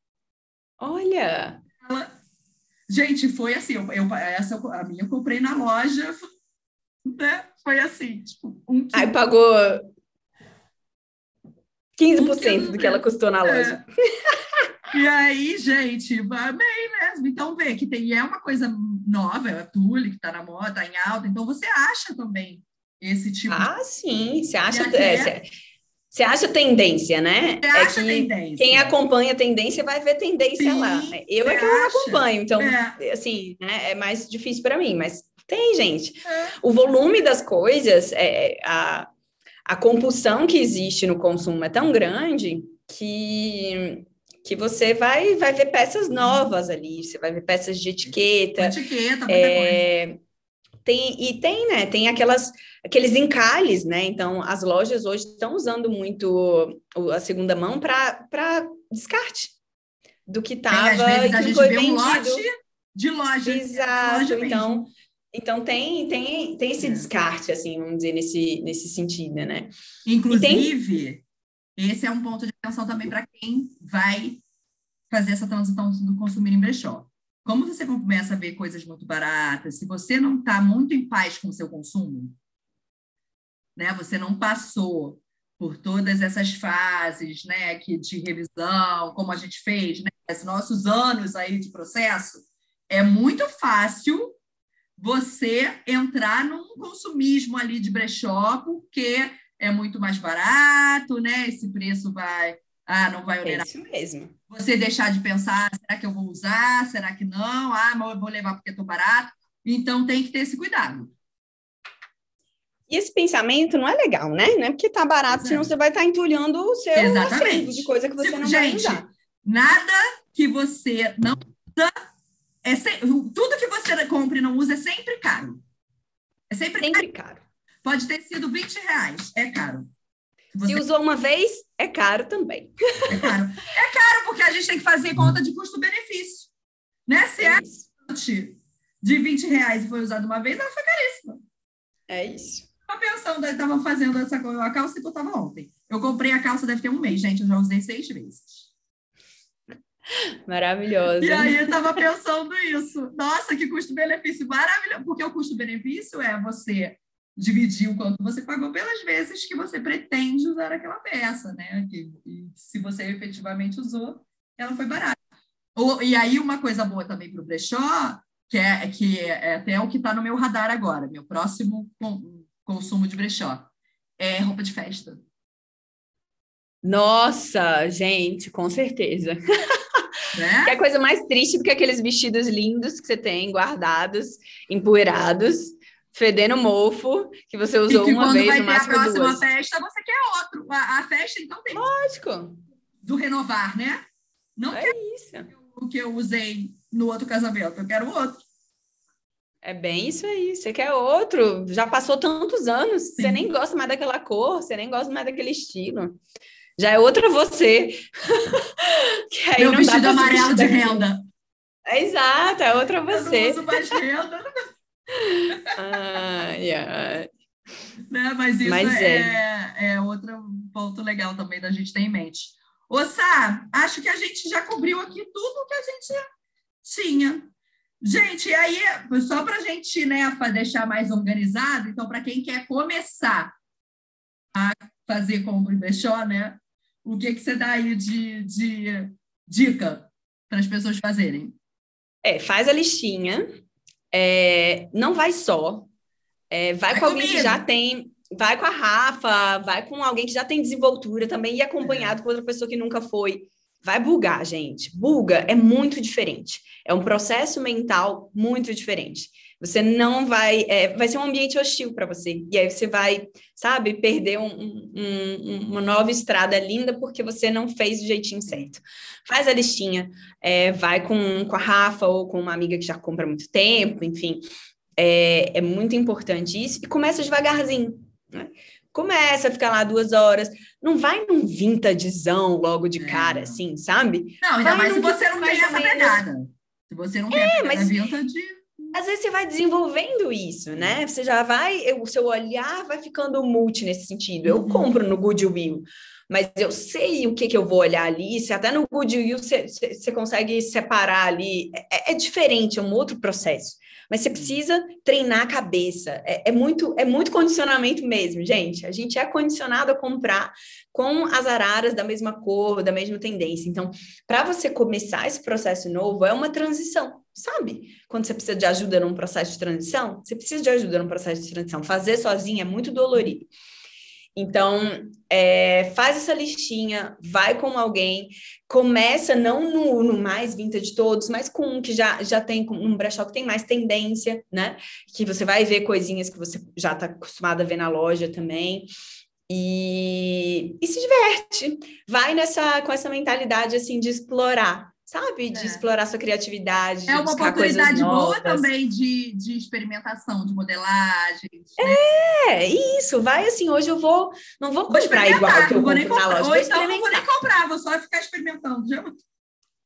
Olha! Ela... Gente, foi assim, eu, eu, essa, a minha eu comprei na loja, né? Foi assim, tipo, um quilo. Aí pagou 15% um do que ela custou na é. loja. E aí, gente, amei mesmo. Então, vê que tem, é uma coisa nova, é a Tule que está na moda, está em alta, então você acha também esse tipo Ah, de... sim, você acha. É, você acha tendência, né? Você é acha tendência. Quem acompanha a tendência vai ver tendência Sim, lá. Eu é que não acompanho, então, é. assim, né, é mais difícil para mim, mas tem, gente. É. O volume das coisas, é, a, a compulsão que existe no consumo é tão grande que, que você vai, vai ver peças novas ali, você vai ver peças de etiqueta. Etiqueta, é, tem, e tem, né? Tem aquelas, aqueles encalhes, né? Então, as lojas hoje estão usando muito a segunda mão para descarte do que estava e que foi vendido. Um de loja. Exato. Loja então, então tem, tem, tem esse é. descarte, assim, vamos dizer, nesse, nesse sentido, né? Inclusive, tem... esse é um ponto de atenção também para quem vai fazer essa transição do consumir em brechó. Como você começa a ver coisas muito baratas, se você não está muito em paz com o seu consumo, né? Você não passou por todas essas fases, né, que de revisão, como a gente fez, né, esses nossos anos aí de processo, é muito fácil você entrar num consumismo ali de brechó, porque é muito mais barato, né? Esse preço vai, ah, não vai onerar. É isso mesmo. Você deixar de pensar, será que eu vou usar? Será que não? Ah, mas eu vou levar porque estou barato. Então tem que ter esse cuidado. E esse pensamento não é legal, né? Não é porque tá barato, senão você vai estar tá entulhando o seu Exatamente. de coisa que você tipo, não gente, vai usar. Nada que você não usa é se... tudo que você compra e não usa é sempre caro. É sempre, sempre caro. caro. Pode ter sido 20 reais, é caro. Se, Se usou uma vez, é caro também. É caro. É caro porque a gente tem que fazer conta de custo-benefício. Né? Se é, é de 20 reais e foi usado uma vez, ela foi caríssima. É isso. Estava pensando, estava fazendo essa a calça que eu estava ontem. Eu comprei a calça, deve ter um mês, gente. Eu já usei seis vezes. Maravilhoso. E aí eu estava pensando isso. Nossa, que custo-benefício maravilhoso. Porque o custo-benefício é você dividir o quanto você pagou pelas vezes que você pretende usar aquela peça, né? E, e se você efetivamente usou, ela foi barata. e aí, uma coisa boa também para o brechó, que é, que é até o que está no meu radar agora, meu próximo consumo de brechó, é roupa de festa. Nossa, gente, com certeza. Né? Que é coisa mais triste do que aqueles vestidos lindos que você tem guardados, empoeirados, fedendo mofo, que você usou que uma vez vai no ter a próxima duas. festa, você quer outro. A, a, festa, então, tem. Lógico. Do renovar, né? Não é isso. o que eu usei no outro casamento, eu quero outro. É bem isso aí. Você quer outro? Já passou tantos anos, Sim. você nem gosta mais daquela cor, você nem gosta mais daquele estilo. Já é outra você. que aí Meu vestido amarelo de renda. É exato, é outra você. Eu não uso mais renda. ai, ai. Né? Mas isso Mas é, é. é outro ponto legal também da gente ter em mente. Ô, Sá, acho que a gente já cobriu aqui tudo que a gente tinha. Gente, e aí, só para a gente né, deixar mais organizado, então, para quem quer começar a fazer e brechó, né? O que, que você dá aí de, de dica para as pessoas fazerem? É, faz a listinha, é, não vai só, é, vai, vai, com alguém comigo. que já tem, vai com a Rafa, vai com alguém que já tem desenvoltura também e acompanhado é. com outra pessoa que nunca foi. Vai bugar, gente. Buga é muito diferente. É um processo mental muito diferente. Você não vai, é, vai ser um ambiente hostil para você. E aí você vai, sabe, perder um, um, uma nova estrada linda porque você não fez do jeitinho certo. Faz a listinha, é, vai com, com a Rafa ou com uma amiga que já compra há muito tempo, enfim. É, é muito importante isso. E começa devagarzinho. Né? Começa a ficar lá duas horas. Não vai num vintagezão logo de cara, é. assim, sabe? Não, ainda vai mais se você não tem essa pegada. Se você não tem é, a mas... vintage às vezes você vai desenvolvendo isso, né? Você já vai, o seu olhar vai ficando multi nesse sentido. Eu uhum. compro no Goodwill, mas eu sei o que, que eu vou olhar ali. Se até no Goodwill você, você consegue separar ali, é, é, diferente, é um outro processo. Mas você precisa treinar a cabeça. É, é, muito, é muito condicionamento mesmo, gente. A gente é condicionado a comprar com as araras da mesma cor, da mesma tendência. Então, para você começar esse processo novo, é uma transição sabe? Quando você precisa de ajuda num processo de transição, você precisa de ajuda num processo de transição. Fazer sozinho é muito dolorido. Então, é, faz essa listinha, vai com alguém, começa não no, no, mais vinta de todos, mas com um que já, já tem um brechó que tem mais tendência, né? Que você vai ver coisinhas que você já está acostumado a ver na loja também. E, e se diverte, vai nessa com essa mentalidade assim de explorar, sabe? De é. explorar sua criatividade. É uma oportunidade boa também de, de experimentação, de modelagem. Né? É, isso. Vai assim, hoje eu vou, não vou comprar vou igual que eu vou nem comprar, na loja. Ou então não vou nem comprar, vou só ficar experimentando.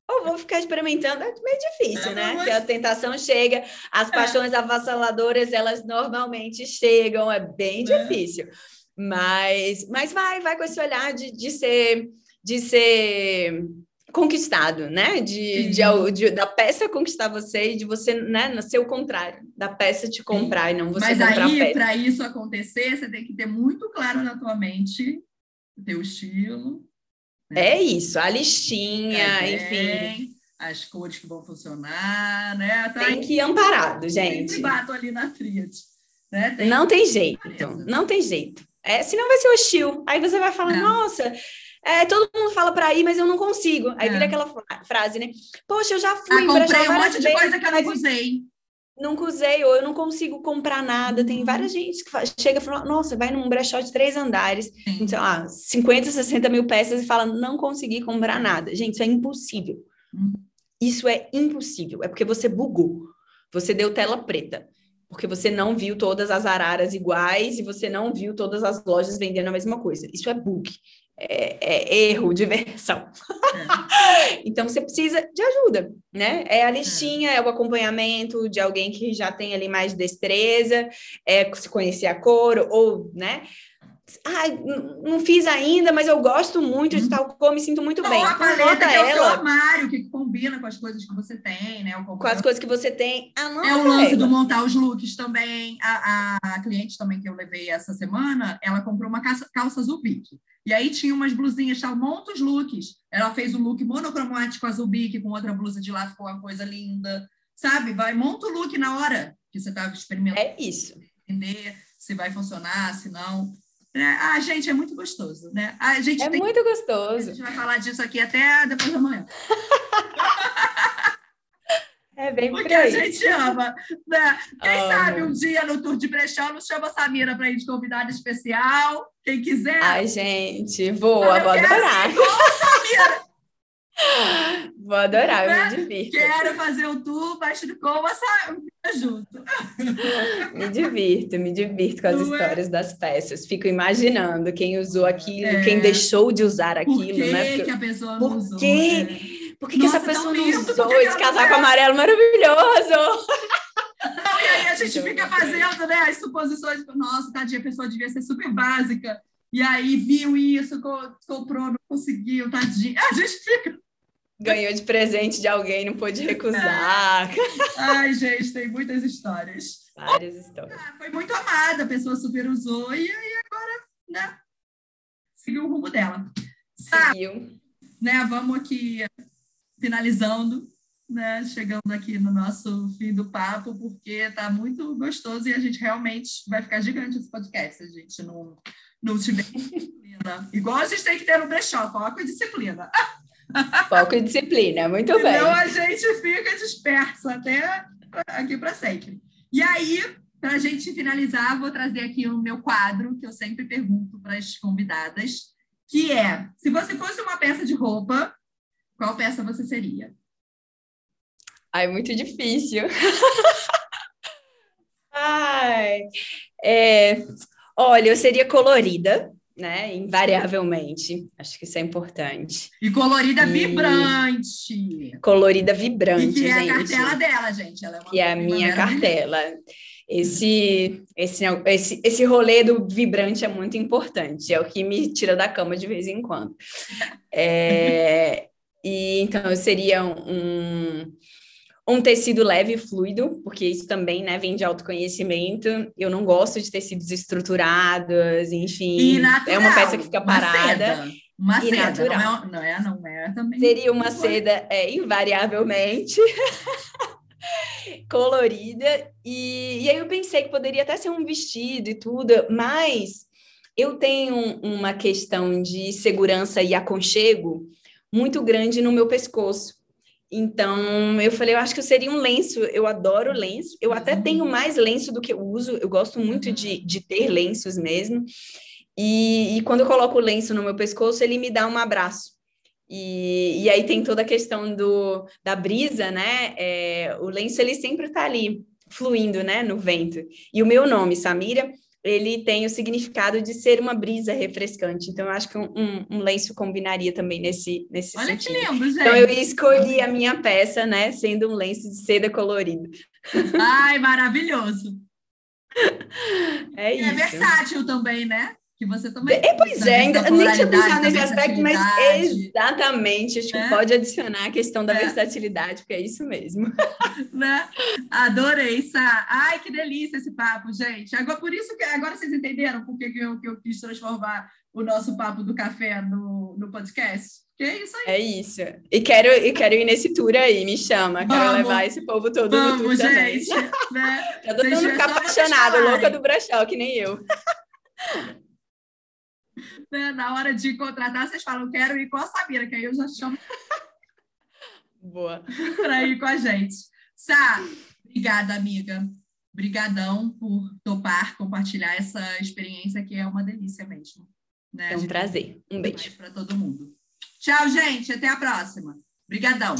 Ou vou ficar experimentando, é meio difícil, é, né? Mas... A tentação chega, as é. paixões avassaladoras, elas normalmente chegam, é bem é. difícil. Mas, mas vai, vai com esse olhar de, de ser, de ser conquistado, né? De, de, de, da peça conquistar você e de você, né, nascer o contrário, da peça te comprar Sim. e não você Mas comprar aí, para isso acontecer, você tem que ter muito claro na tua mente o teu estilo. Né? É isso, a listinha, é, enfim. As cores que vão funcionar, né? Tá tem que ir amparado, gente. Sempre bato ali na tríade. Né? Tem não tem jeito, não tem jeito. É, senão vai ser hostil. Aí você vai falar, nossa, é, todo mundo fala para ir, mas eu não consigo. Aí é. vira aquela frase, né? Poxa, eu já fui ah, comprei um monte de coisa que eu não usei. Nunca usei, ou eu não consigo comprar nada. Tem várias gente que chega e fala, nossa, vai num brechó de três andares, Sim. sei lá, 50, 60 mil peças e fala, não consegui comprar nada. Gente, isso é impossível. Uhum. Isso é impossível. É porque você bugou. Você deu tela preta. porque você não viu todas as araras iguais e você não viu todas as lojas vendendo a mesma coisa. Isso é bug, é, é erro de versão. É. então você precisa de ajuda, né? É a listinha, é. o acompanhamento de alguém que já tem ali mais destreza, é se conhecer a cor, ou, né? Ai, não fiz ainda, mas eu gosto muito de uhum. tal cor, me sinto muito bem. A paleta que é o seu armário, que combina com as coisas que você tem, né? com as coisas que você tem. é o lance ela. do montar os looks também. A, a, a, cliente também que eu levei essa semana, ela comprou uma calça, calça azul bique. E aí tinha umas blusinhas, tal, monta os looks. Ela fez um look monocromático azul bique com outra blusa de lá, ficou uma coisa linda. Sabe? Vai, monta o look na hora que você estava experimentando. É isso. Entender se vai funcionar, se não. É, ah, gente, é muito gostoso, né? A gente é tem... muito gostoso. A gente vai falar disso aqui até depois da manhã. É bem Porque a gente ama. Né? Quem sabe um dia no Tour de Brechó nos chama a Samira para ir de convidada especial. Quem quiser. Ai, gente, voa, vou adorar. Samira. Vou adorar, eu me né? divirto. Quero fazer o tour, mas com a junto. Me divirto, me divirto com as Não é? histórias é? das peças. Fico imaginando quem usou aquilo, é. quem deixou de usar aquilo, Por que né? Porque, que a pessoa não usou? Quê? Né? Por que, Nossa, que essa pessoa não usou esse casaco amarelo maravilhoso? E aí a gente fica fazendo né, as suposições. Nossa, tadinha, a pessoa devia ser super básica. E aí viu isso, comprou, não conseguiu, tadinha. A gente fica ganhou de presente de alguém, não pôde recusar. Ai, gente, tem muitas histórias. Várias histórias. Ah, foi muito amada, a pessoa super usou e aí agora, né? Seguiu o rumo dela. Seguiu. né, vamos aqui finalizando, né? Chegando aqui no nosso fim do papo, porque tá muito gostoso e a gente realmente vai ficar gigante esse podcast. A gente não, não tiver disciplina. Igual a gente tem que ter no brechó, foco e disciplina. Foco e disciplina, muito Senão bem. Então a gente fica disperso até aqui para sempre. E aí, para a gente finalizar, vou trazer aqui o meu quadro, que eu sempre pergunto para as convidadas, que é: se você fosse uma peça de roupa, qual peça você seria? Ai, muito difícil. Ai, é, olha, eu seria colorida, né? Invariavelmente. Acho que isso é importante. E colorida e... vibrante. Colorida vibrante, e que é a cartela dela, gente. Ela é que é a minha cartela. Esse, esse, esse, esse rolê do vibrante é muito importante. É o que me tira da cama de vez em quando. É, e então seria um um tecido leve e fluido, porque isso também, né, vem de autoconhecimento. Eu não gosto de tecidos estruturados, enfim. é uma peça que fica parada. Uma seda, uma seda não, é, não é, não é também. Seria uma seda, é, invariavelmente. colorida, e, e aí eu pensei que poderia até ser um vestido e tudo, mas eu tenho uma questão de segurança e aconchego muito grande no meu pescoço. Então, eu falei, eu acho que eu seria um lenço. Eu adoro lenço. Eu até tenho uhum. mais lenço do que eu uso. Eu gosto muito de, uhum. de ter lenços mesmo. E, e quando eu coloco o lenço no meu pescoço, ele me dá um abraço. E, e aí tem toda a questão do, da brisa, né? É, o lenço, ele sempre está ali, fluindo, né? No vento. E o meu nome, Samira, ele tem o significado de ser uma brisa refrescante. Então, eu acho que um, um, um lenço combinaria também nesse, nesse Olha sentido. que lindo, gente. Então, eu escolhi a minha peça, né, sendo um lenço de seda colorido. Ai, maravilhoso! É, é isso. É versátil também, né? Que você também. É, pois é, ainda nem tinha pensado nesse aspecto, mas exatamente, acho que é? pode adicionar a questão da é. versatilidade, porque é isso mesmo. Né? Adorei, Sá. Ai, que delícia esse papo, gente. Agora, por isso que agora vocês entenderam por que eu, que eu quis transformar o nosso papo do café no, no podcast? Que é isso aí. É isso. E quero, e quero ir nesse tour aí, me chama. Vamos, quero levar esse povo todo vamos, no tour gente, também. Né? Já tô todo ficar apaixonado, louca do brechó, que nem eu. né, na hora de contratar, vocês falam, quero ir com a Samira, que aí eu já chamo. Boa. Para ir com a gente. Sá, obrigada, amiga. Obrigadão por topar, compartilhar essa experiência que é uma delícia mesmo. Né? É um prazer. Um beijo. Para todo mundo. Tchau, gente. Até a próxima. Obrigadão. Tchau.